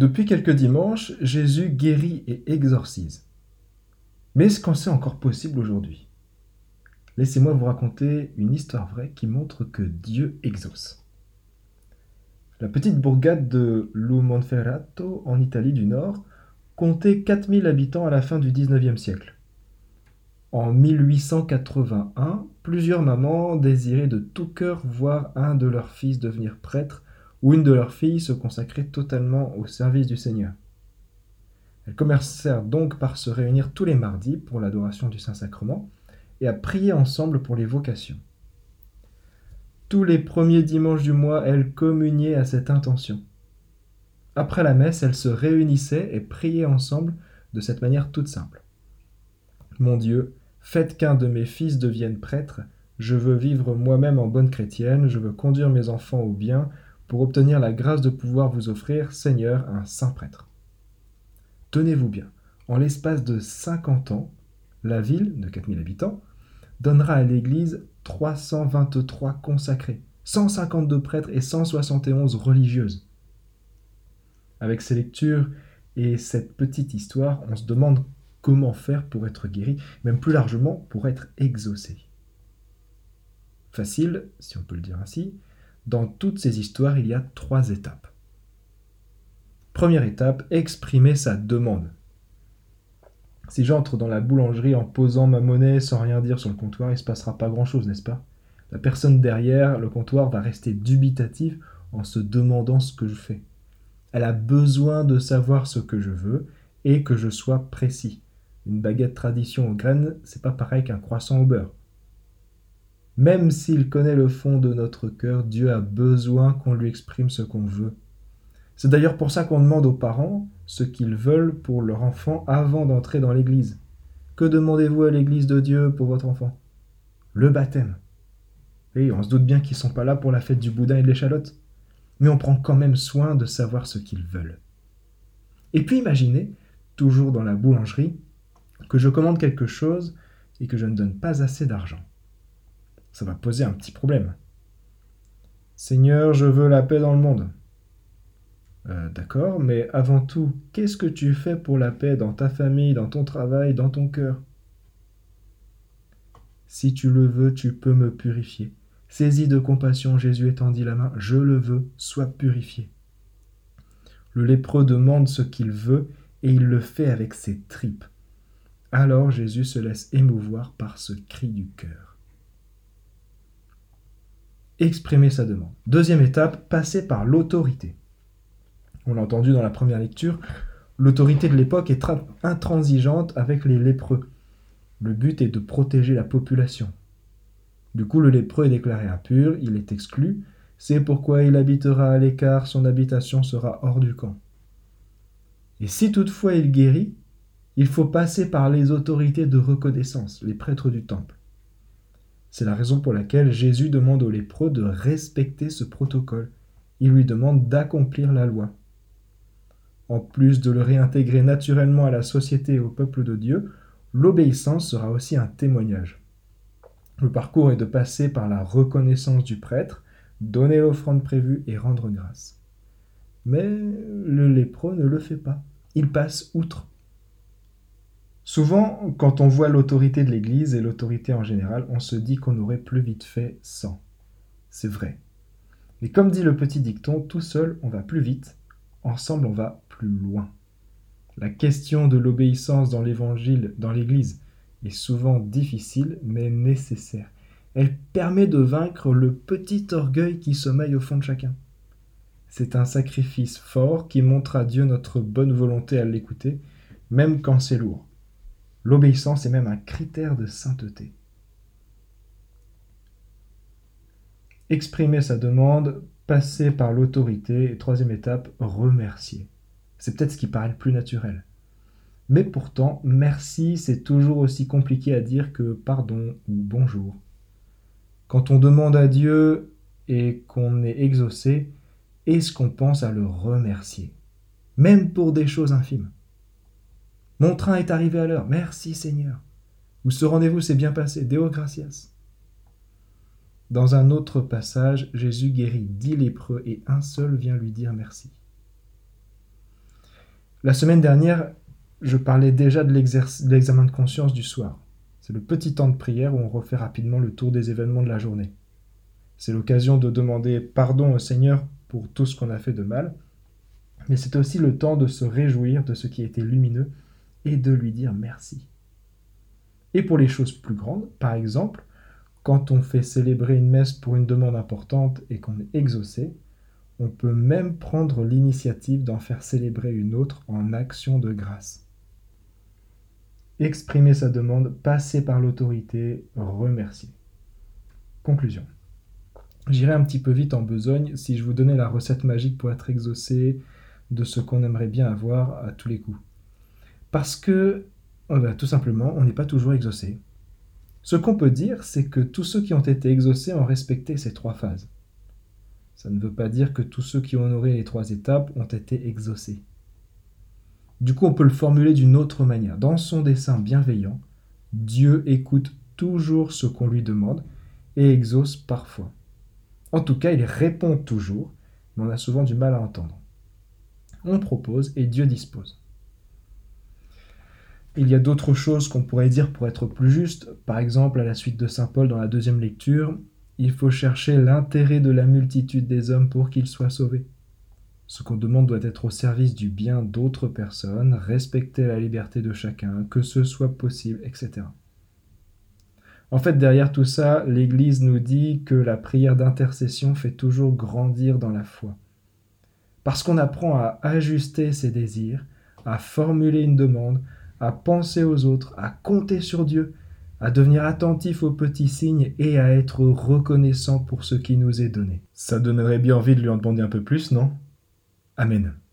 Depuis quelques dimanches, Jésus guérit et exorcise. Mais est-ce qu'en c'est encore possible aujourd'hui? Laissez-moi vous raconter une histoire vraie qui montre que Dieu exauce. La petite bourgade de Lumonferrato, en Italie du Nord, comptait 4000 habitants à la fin du XIXe siècle. En 1881, plusieurs mamans désiraient de tout cœur voir un de leurs fils devenir prêtre ou une de leurs filles se consacrer totalement au service du Seigneur. Elles commencèrent donc par se réunir tous les mardis pour l'adoration du Saint-Sacrement et à prier ensemble pour les vocations. Tous les premiers dimanches du mois, elles communiaient à cette intention. Après la messe, elles se réunissaient et priaient ensemble de cette manière toute simple. Mon Dieu, faites qu'un de mes fils devienne prêtre, je veux vivre moi-même en bonne chrétienne, je veux conduire mes enfants au bien, pour obtenir la grâce de pouvoir vous offrir, Seigneur, un saint prêtre. Tenez-vous bien, en l'espace de 50 ans, la ville, de 4000 habitants, donnera à l'Église 323 consacrés, 152 prêtres et 171 religieuses. Avec ces lectures et cette petite histoire, on se demande comment faire pour être guéri, même plus largement pour être exaucé. Facile, si on peut le dire ainsi, dans toutes ces histoires, il y a trois étapes. Première étape, exprimer sa demande. Si j'entre dans la boulangerie en posant ma monnaie sans rien dire sur le comptoir, il ne se passera pas grand-chose, n'est-ce pas? La personne derrière le comptoir va rester dubitative en se demandant ce que je fais. Elle a besoin de savoir ce que je veux et que je sois précis. Une baguette tradition aux graines, c'est pas pareil qu'un croissant au beurre. Même s'il connaît le fond de notre cœur, Dieu a besoin qu'on lui exprime ce qu'on veut. C'est d'ailleurs pour ça qu'on demande aux parents ce qu'ils veulent pour leur enfant avant d'entrer dans l'église. Que demandez-vous à l'église de Dieu pour votre enfant? Le baptême. Et on se doute bien qu'ils ne sont pas là pour la fête du boudin et de l'échalote. Mais on prend quand même soin de savoir ce qu'ils veulent. Et puis imaginez, toujours dans la boulangerie, que je commande quelque chose et que je ne donne pas assez d'argent ça va poser un petit problème. Seigneur, je veux la paix dans le monde. Euh, d'accord, mais avant tout, qu'est-ce que tu fais pour la paix dans ta famille, dans ton travail, dans ton cœur? Si tu le veux, tu peux me purifier. Saisi de compassion, Jésus étendit la main. Je le veux, sois purifié. Le lépreux demande ce qu'il veut et il le fait avec ses tripes. Alors Jésus se laisse émouvoir par ce cri du cœur exprimer sa demande. Deuxième étape, passer par l'autorité. On l'a entendu dans la première lecture, l'autorité de l'époque est intransigeante avec les lépreux. Le but est de protéger la population. Du coup, le lépreux est déclaré impur, il est exclu, c'est pourquoi il habitera à l'écart, son habitation sera hors du camp. Et si toutefois il guérit, il faut passer par les autorités de reconnaissance, les prêtres du temple. C'est la raison pour laquelle Jésus demande aux lépreux de respecter ce protocole. Il lui demande d'accomplir la loi. En plus de le réintégrer naturellement à la société et au peuple de Dieu, l'obéissance sera aussi un témoignage. Le parcours est de passer par la reconnaissance du prêtre, donner l'offrande prévue et rendre grâce. Mais le lépreux ne le fait pas. Il passe outre. Souvent, quand on voit l'autorité de l'Église et l'autorité en général, on se dit qu'on aurait plus vite fait sans. C'est vrai. Mais comme dit le petit dicton, tout seul on va plus vite, ensemble on va plus loin. La question de l'obéissance dans l'Évangile, dans l'Église, est souvent difficile mais nécessaire. Elle permet de vaincre le petit orgueil qui sommeille au fond de chacun. C'est un sacrifice fort qui montre à Dieu notre bonne volonté à l'écouter, même quand c'est lourd. L'obéissance est même un critère de sainteté. Exprimer sa demande, passer par l'autorité et troisième étape, remercier. C'est peut-être ce qui paraît le plus naturel. Mais pourtant, merci, c'est toujours aussi compliqué à dire que pardon ou bonjour. Quand on demande à Dieu et qu'on est exaucé, est-ce qu'on pense à le remercier? Même pour des choses infimes. Mon train est arrivé à l'heure. Merci Seigneur. Ou ce rendez-vous s'est bien passé? Deo gracias. Dans un autre passage, Jésus guérit dix lépreux et un seul vient lui dire merci. La semaine dernière, je parlais déjà de l'examen de conscience du soir. C'est le petit temps de prière où on refait rapidement le tour des événements de la journée. C'est l'occasion de demander pardon au Seigneur pour tout ce qu'on a fait de mal, mais c'est aussi le temps de se réjouir de ce qui a été lumineux et de lui dire merci. Et pour les choses plus grandes, par exemple, quand on fait célébrer une messe pour une demande importante et qu'on est exaucé, on peut même prendre l'initiative d'en faire célébrer une autre en action de grâce. Exprimer sa demande, passer par l'autorité, remercier. Conclusion. J'irai un petit peu vite en besogne si je vous donnais la recette magique pour être exaucé de ce qu'on aimerait bien avoir à tous les coups. Parce que, oh ben, tout simplement, on n'est pas toujours exaucé. Ce qu'on peut dire, c'est que tous ceux qui ont été exaucés ont respecté ces trois phases. Ça ne veut pas dire que tous ceux qui ont honoré les trois étapes ont été exaucés. Du coup, on peut le formuler d'une autre manière. Dans son dessein bienveillant, Dieu écoute toujours ce qu'on lui demande et exauce parfois. En tout cas, il répond toujours, mais on a souvent du mal à entendre. On propose et Dieu dispose. Il y a d'autres choses qu'on pourrait dire pour être plus juste. Par exemple, à la suite de Saint Paul dans la deuxième lecture, il faut chercher l'intérêt de la multitude des hommes pour qu'ils soient sauvés. Ce qu'on demande doit être au service du bien d'autres personnes, respecter la liberté de chacun, que ce soit possible, etc. En fait, derrière tout ça, l'Église nous dit que la prière d'intercession fait toujours grandir dans la foi. Parce qu'on apprend à ajuster ses désirs, à formuler une demande, à penser aux autres, à compter sur Dieu, à devenir attentif aux petits signes et à être reconnaissant pour ce qui nous est donné. Ça donnerait bien envie de lui en demander un peu plus, non? Amen.